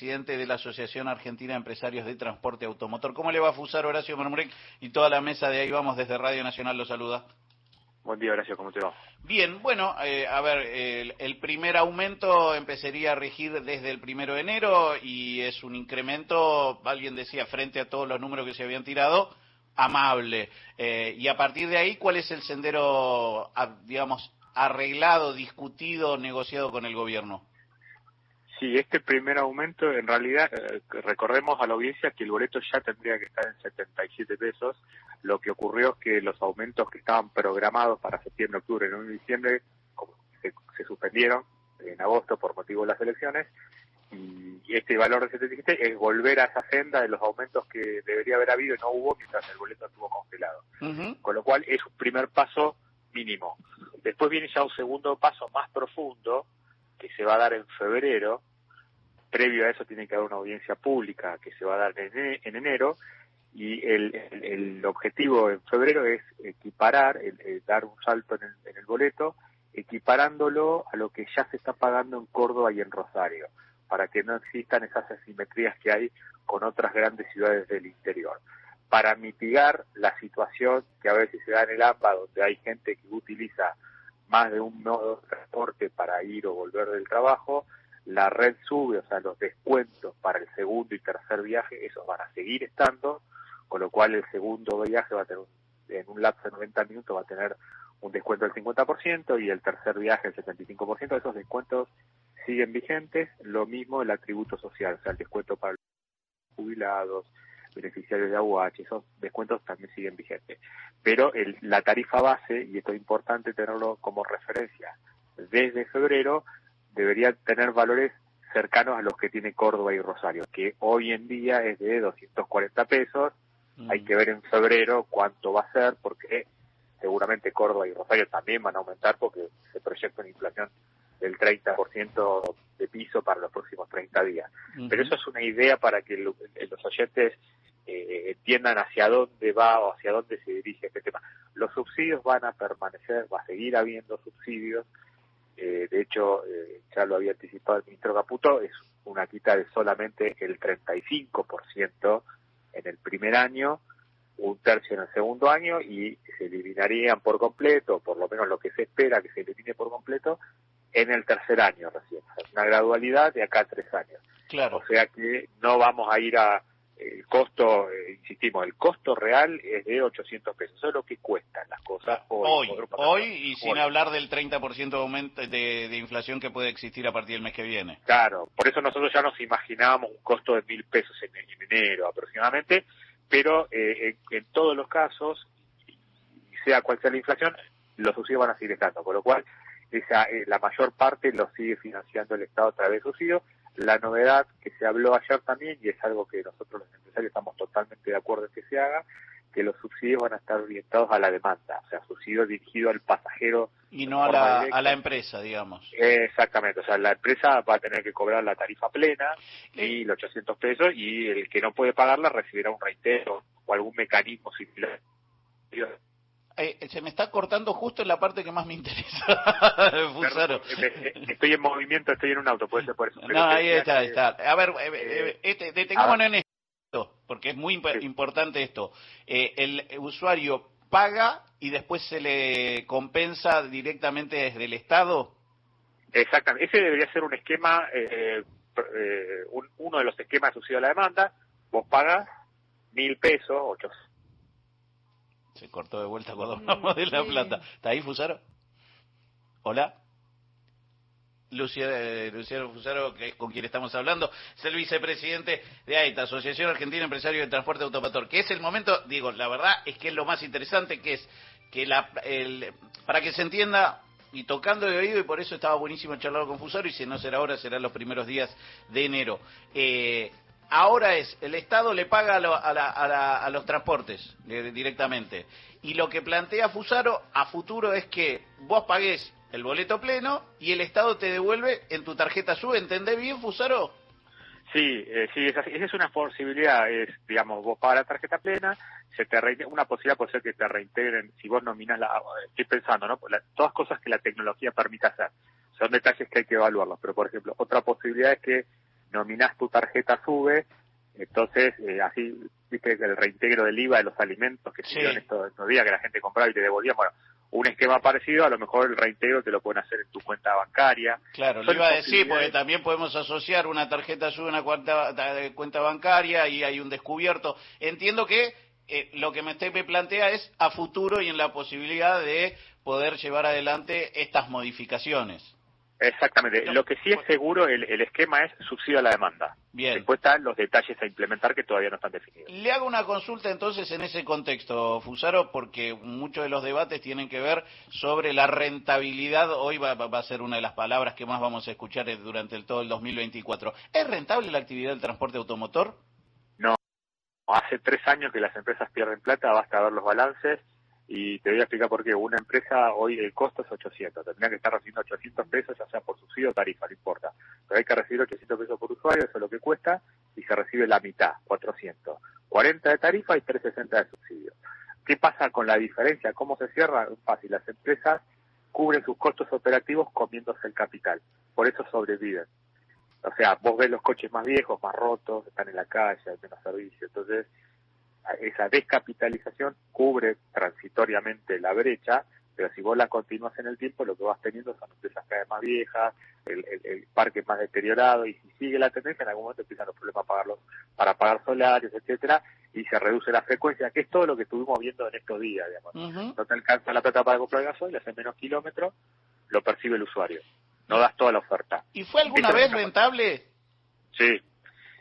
vicepresidente de la Asociación Argentina de Empresarios de Transporte Automotor. ¿Cómo le va a Fusar Horacio Marmurek y toda la mesa de ahí vamos desde Radio Nacional lo saluda? Buen día, Horacio, ¿cómo te va? Bien, bueno, eh, a ver, el, el, primer aumento empezaría a regir desde el primero de enero y es un incremento, alguien decía, frente a todos los números que se habían tirado, amable. Eh, y a partir de ahí, ¿cuál es el sendero, digamos, arreglado, discutido, negociado con el gobierno? Sí, este primer aumento, en realidad, eh, recordemos a la audiencia que el boleto ya tendría que estar en 77 pesos. Lo que ocurrió es que los aumentos que estaban programados para septiembre, octubre, noviembre y diciembre se, se suspendieron en agosto por motivo de las elecciones y este valor de 77 es volver a esa senda de los aumentos que debería haber habido y no hubo mientras el boleto estuvo congelado. Con lo cual es un primer paso mínimo. Después viene ya un segundo paso más profundo que se va a dar en febrero. Previo a eso tiene que haber una audiencia pública que se va a dar en enero y el, el, objetivo en febrero es equiparar, dar un salto en el, en el boleto, equiparándolo a lo que ya se está pagando en Córdoba y en Rosario para que no existan esas asimetrías que hay con otras grandes ciudades del interior. Para mitigar la situación que a veces se da en el AMBA, donde hay gente que utiliza más de un modo de transporte para ir o volver del trabajo, la red sube, o sea, los descuentos para el segundo y tercer viaje, esos van a seguir estando, con lo cual el segundo viaje va a tener, en un lapso de 90 minutos, va a tener un descuento del 50% y el tercer viaje el 75%. Esos descuentos siguen vigentes, lo mismo el atributo social, o sea, el descuento para los jubilados, beneficiarios de AUH, esos descuentos también siguen vigentes. Pero el, la tarifa base, y esto es importante tenerlo como referencia, desde febrero debería tener valores cercanos a los que tiene Córdoba y Rosario, que hoy en día es de 240 pesos. Mm. Hay que ver en febrero cuánto va a ser, porque seguramente Córdoba y Rosario también van a aumentar porque se proyecta una inflación del 30% de piso para los próximos 30 días. Pero eso es una idea para que los oyentes eh, entiendan hacia dónde va o hacia dónde se dirige este tema. Los subsidios van a permanecer, va a seguir habiendo subsidios. Eh, de hecho, eh, ya lo había anticipado el ministro Caputo, es una quita de solamente el 35% en el primer año, un tercio en el segundo año y se eliminarían por completo, por lo menos lo que se espera que se elimine por completo, en el tercer año recién. una gradualidad de acá a tres años. Claro. O sea que no vamos a ir a costo, eh, insistimos, el costo real es de 800 pesos. Eso es lo que cuestan las cosas hoy. Hoy, hoy y sin hablar del 30% de, aumento de, de, inflación que puede existir a partir del mes que viene. Claro, por eso nosotros ya nos imaginábamos un costo de mil pesos en, enero aproximadamente, pero eh, en, en, todos los casos, sea cual sea la inflación, los subsidios van a seguir estando, con lo cual esa, eh, la mayor parte lo sigue financiando el Estado a través de subsidios. La novedad que se habló ayer también, y es algo que nosotros los empresarios estamos totalmente de acuerdo en que se haga, que los subsidios van a estar orientados a la demanda, o sea, subsidios dirigidos al pasajero. Y no a la, a la empresa, digamos. exactamente, o sea, la empresa va a tener que cobrar la tarifa plena y los 800 pesos, y el que no puede pagarla recibirá un reitero o algún mecanismo similar eh, se me está cortando justo en la parte que más me interesa. Perdón, eh, estoy en movimiento, estoy en un auto, puede ser por eso. no, ahí está, está. A ver, eh, este, detengámonos en esto, porque es muy importante esto. el usuario paga y después se le compensa directamente desde el Estado. Exactamente, ese debería ser un esquema, uno de los esquemas asociados a la demanda. Vos pagas mil pesos, ocho se cortó de vuelta cuando hablamos de La Plata. ¿Está ahí, Fusaro? ¿Hola? Luciano, eh, Luciano Fusaro, que, con quien estamos hablando, es el vicepresidente de AITA, Asociación Argentina Empresario de Transporte Automotor, que es el momento, digo, la verdad es que es lo más interesante, que es que la, el, para que se entienda y tocando de oído, y por eso estaba buenísimo charlar con Fusaro, y si no será ahora, será los primeros días de enero. Eh, ahora es, el Estado le paga a, los transportes directamente. Y lo que plantea Fusaro a futuro es que vos pagues el boleto pleno y el Estado te devuelve en tu tarjeta SUBE. ¿Entendés bien, Fusaro? Sí, eh, sí, esa, es una posibilidad, es, digamos, vos pagas la tarjeta plena, se te una posibilidad puede ser que te reintegren, si vos nominas la, estoy pensando, ¿no? todas cosas que la tecnología permita hacer, son detalles que hay que evaluarlos, pero por ejemplo, otra posibilidad es que nominás tu tarjeta sube, entonces eh, así, viste el reintegro del IVA de los alimentos que se estos, días que la gente compraba y te devolvía, bueno, un esquema parecido, a lo mejor el reintegro te lo pueden hacer en tu cuenta bancaria. Claro, lo iba a decir, porque también podemos asociar una tarjeta sube una cuenta, cuenta bancaria y hay un descubierto. Entiendo que eh, lo que me, me plantea es a futuro y en la posibilidad de poder llevar adelante estas modificaciones. Exactamente. Lo que sí es seguro, el, esquema es subsidio a la demanda. Bien. Después están los detalles a implementar que todavía no están definidos. Le hago una consulta entonces en ese contexto, Fusaro, porque muchos de los debates tienen que ver sobre la rentabilidad. Hoy va, a ser una de las palabras que más vamos a escuchar durante el, todo el 2024. ¿Es rentable la actividad del transporte automotor? No. Hace tres años que las empresas pierden plata, basta ver los balances y te voy a explicar por qué. Una empresa hoy el costo es 800, tendría que estar recibiendo 800 pesos, ya sea por subsidio o tarifa, no importa. Pero hay que recibir 800 pesos por usuario, eso es lo que cuesta, y se recibe la mitad, 400. 40 de tarifa y 360 de subsidio. ¿Qué pasa con la diferencia? ¿Cómo se cierra? Fácil, las empresas cubren sus costos operativos comiéndose el capital, por eso sobreviven. O sea, vos ves los coches más viejos, más rotos, están en la calle, hay menos servicio, entonces esa descapitalización cubre transitoriamente la brecha, pero si vos la continúas en el tiempo, lo que vas teniendo son empresas cada vez más viejas, el, parque más deteriorado, y si sigue la tendencia, en algún momento empiezan los problemas para, pagarlos, para pagar solarios, etcétera, y se reduce la frecuencia, que es todo lo que estuvimos viendo en estos días, digamos. No te alcanza la plata para comprar gasoil, hace menos kilómetros, lo percibe el usuario. No das toda la oferta. ¿Y fue alguna vez rentable? Sí,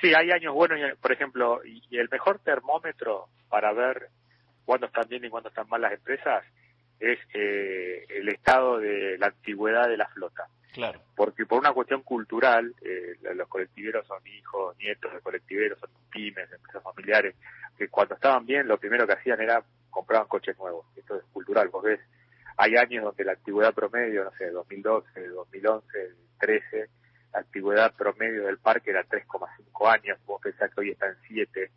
Sí, hay años buenos, por ejemplo, y el mejor termómetro para ver cuándo están bien y cuándo están mal las empresas es eh, el estado de la antigüedad de la flota. Claro. Porque por una cuestión cultural, eh, los colectiveros son hijos, nietos de colectiveros, son pymes, empresas familiares, que cuando estaban bien lo primero que hacían era compraban coches nuevos. Esto es cultural, vos ves, hay años donde la antigüedad promedio, no sé, 2012, 2011, 2013, la antigüedad promedio del parque era 3,5 años, vos pensás que hoy está en 7,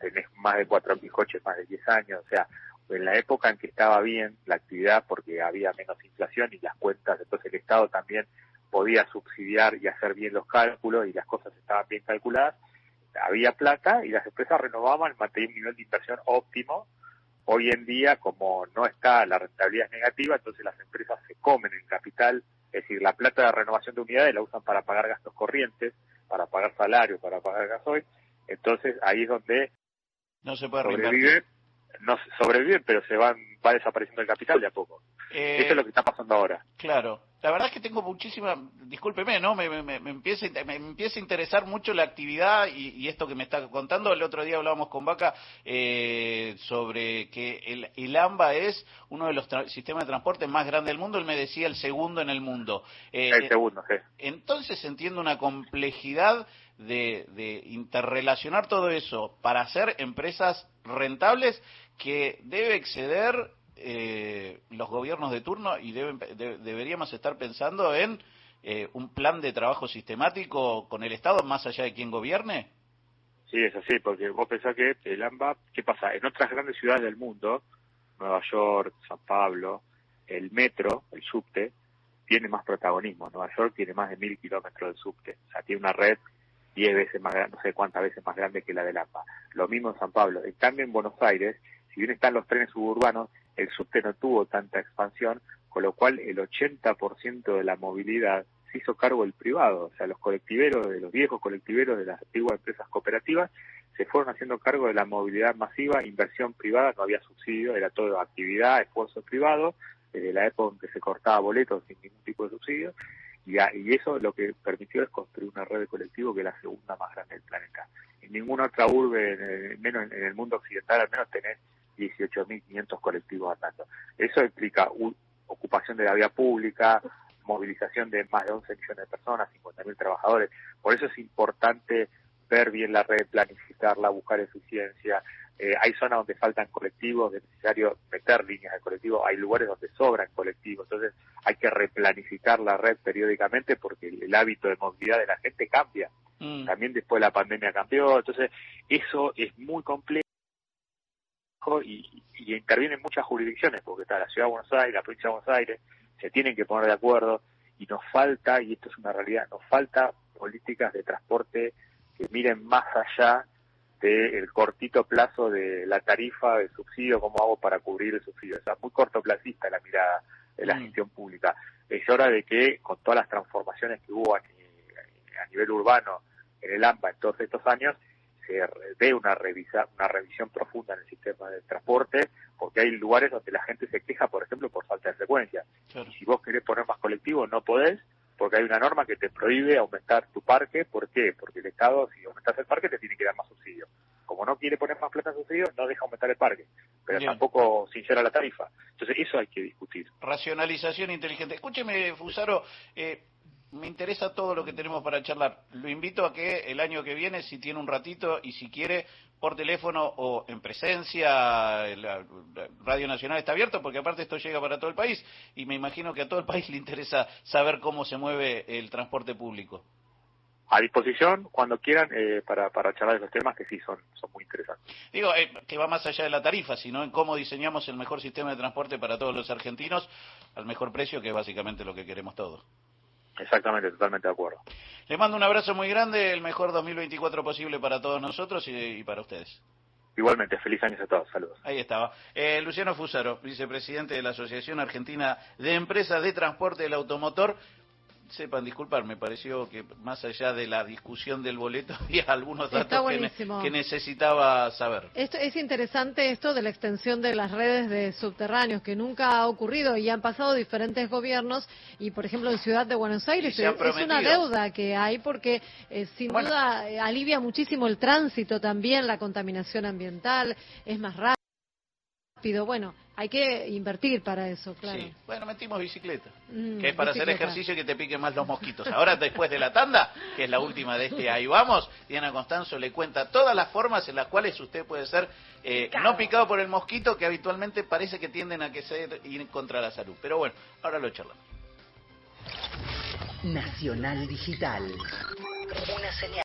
tenés más de 4.000 coches, más de 10 años, o sea, en la época en que estaba bien la actividad porque había menos inflación y las cuentas, entonces el Estado también podía subsidiar y hacer bien los cálculos y las cosas estaban bien calculadas, había plata y las empresas renovaban, mantenían un nivel de inversión óptimo. Hoy en día, como no está la rentabilidad negativa, entonces las empresas se comen el capital es decir, la plata de renovación de unidades la usan para pagar gastos corrientes, para pagar salarios, para pagar gasoil. Entonces ahí es donde no se puede sobreviven, no sobreviven, pero se van va desapareciendo el capital de a poco. Eh, Eso es lo que está pasando ahora. Claro. La verdad es que tengo muchísima, discúlpeme, ¿no? Me, me, me, empieza, me empieza a interesar mucho la actividad y, esto que me está contando. El otro día hablábamos con Vaca eh, sobre que el, el, AMBA es uno de los sistemas de transporte más grandes del mundo. Él me decía el segundo en el mundo. Eh, el segundo, sí. Entonces entiendo una complejidad de, de interrelacionar todo eso para hacer empresas rentables que debe exceder eh, los gobiernos de turno y deben, deberíamos estar pensando en eh, un plan de trabajo sistemático con el Estado más allá de quien gobierne? Sí, es así, porque vos pensás que el AMBA, ¿qué pasa? En otras grandes ciudades del mundo, Nueva York, San Pablo, el metro, el subte, tiene más protagonismo. Nueva York tiene más de mil kilómetros de subte, o sea, tiene una red diez veces más grande, no sé cuántas veces más grande que la del AMBA. Lo mismo en San Pablo. En cambio, en Buenos Aires, si bien están los trenes suburbanos, el subte no tuvo tanta expansión, con lo cual el 80% de la movilidad se hizo cargo el privado, o sea, los colectiveros, de los viejos colectiveros de las antiguas empresas cooperativas, se fueron haciendo cargo de la movilidad masiva, inversión privada, no había subsidio, era todo actividad, esfuerzo privado, desde la época en que se cortaba boletos sin ningún tipo de subsidio, y, y eso lo que permitió es construir una red de colectivo que es la segunda más grande del planeta. En ninguna otra urbe, menos en el mundo occidental, al menos tenés 18.500 colectivos andando. Eso implica ocupación de la vía pública, movilización de más de 11 millones de personas, 50.000 trabajadores. Por eso es importante ver bien la red, planificarla, buscar eficiencia. Eh, hay zonas donde faltan colectivos, es necesario meter líneas de colectivos, hay lugares donde sobran colectivos, entonces hay que replanificar la red periódicamente porque el, hábito de movilidad de la gente cambia. Mm. También después de la pandemia cambió, entonces eso es muy complejo y, y intervienen muchas jurisdicciones, porque está la Ciudad de Buenos Aires, la provincia de Buenos Aires, se tienen que poner de acuerdo y nos falta, y esto es una realidad, nos falta políticas de transporte que miren más allá del cortito plazo de la tarifa de subsidio, cómo hago para cubrir el subsidio. O sea, muy cortoplacista la mirada de la mm. gestión pública. Es hora de que, con todas las transformaciones que hubo a, a nivel urbano en el AMBA en todos estos años, se dé una, revisa, una revisión profunda en el sistema de transporte, porque hay lugares donde la gente se queja, por ejemplo, por falta de frecuencia. Y si vos querés poner más colectivos, no podés, porque hay una norma que te prohíbe aumentar tu parque. ¿Por qué? Porque el Estado, si aumentas el parque, te tiene que dar más subsidio. Como no quiere poner más plata en subsidio, no deja aumentar el parque, pero tampoco sincera la tarifa. Entonces, eso hay que discutir. Racionalización inteligente. Escúcheme, Fusaro, eh, me interesa todo lo que tenemos para charlar. Lo invito a que el año que viene, si tiene un ratito y si quiere, por teléfono o en presencia, la Radio Nacional está abierto, porque aparte esto llega para todo el país y me imagino que a todo el país le interesa saber cómo se mueve el transporte público. A disposición, cuando quieran, eh, para, para charlar de los temas que sí son, son muy interesantes. Digo, eh, que va más allá de la tarifa, sino en cómo diseñamos el mejor sistema de transporte para todos los argentinos al mejor precio, que es básicamente lo que queremos todos. Exactamente, totalmente de acuerdo. Le mando un abrazo muy grande, el mejor 2024 posible para todos nosotros y, para ustedes. Igualmente, feliz año a todos, saludos. Ahí estaba. Eh, Luciano Fusaro, vicepresidente de la Asociación Argentina de Empresas de Transporte del Automotor sepan disculpar, me pareció que más allá de la discusión del boleto había algunos datos que, necesitaba saber. Esto, es interesante esto de la extensión de las redes de subterráneos, que nunca ha ocurrido y han pasado diferentes gobiernos y, por ejemplo, en Ciudad de Buenos Aires es, una deuda que hay porque eh, sin duda eh, alivia muchísimo el tránsito también, la contaminación ambiental, es más rápido bueno, hay que invertir para eso, claro. Sí, bueno, metimos bicicleta, mm, que es para hacer ejercicio y que te piquen más los mosquitos. Ahora, después de la tanda, que es la última de este Ahí Vamos, Diana Constanzo le cuenta todas las formas en las cuales usted puede ser eh, no picado por el mosquito, que habitualmente parece que tienden a que ser ir contra la salud. Pero bueno, ahora lo charlamos. Nacional Digital. Una señal.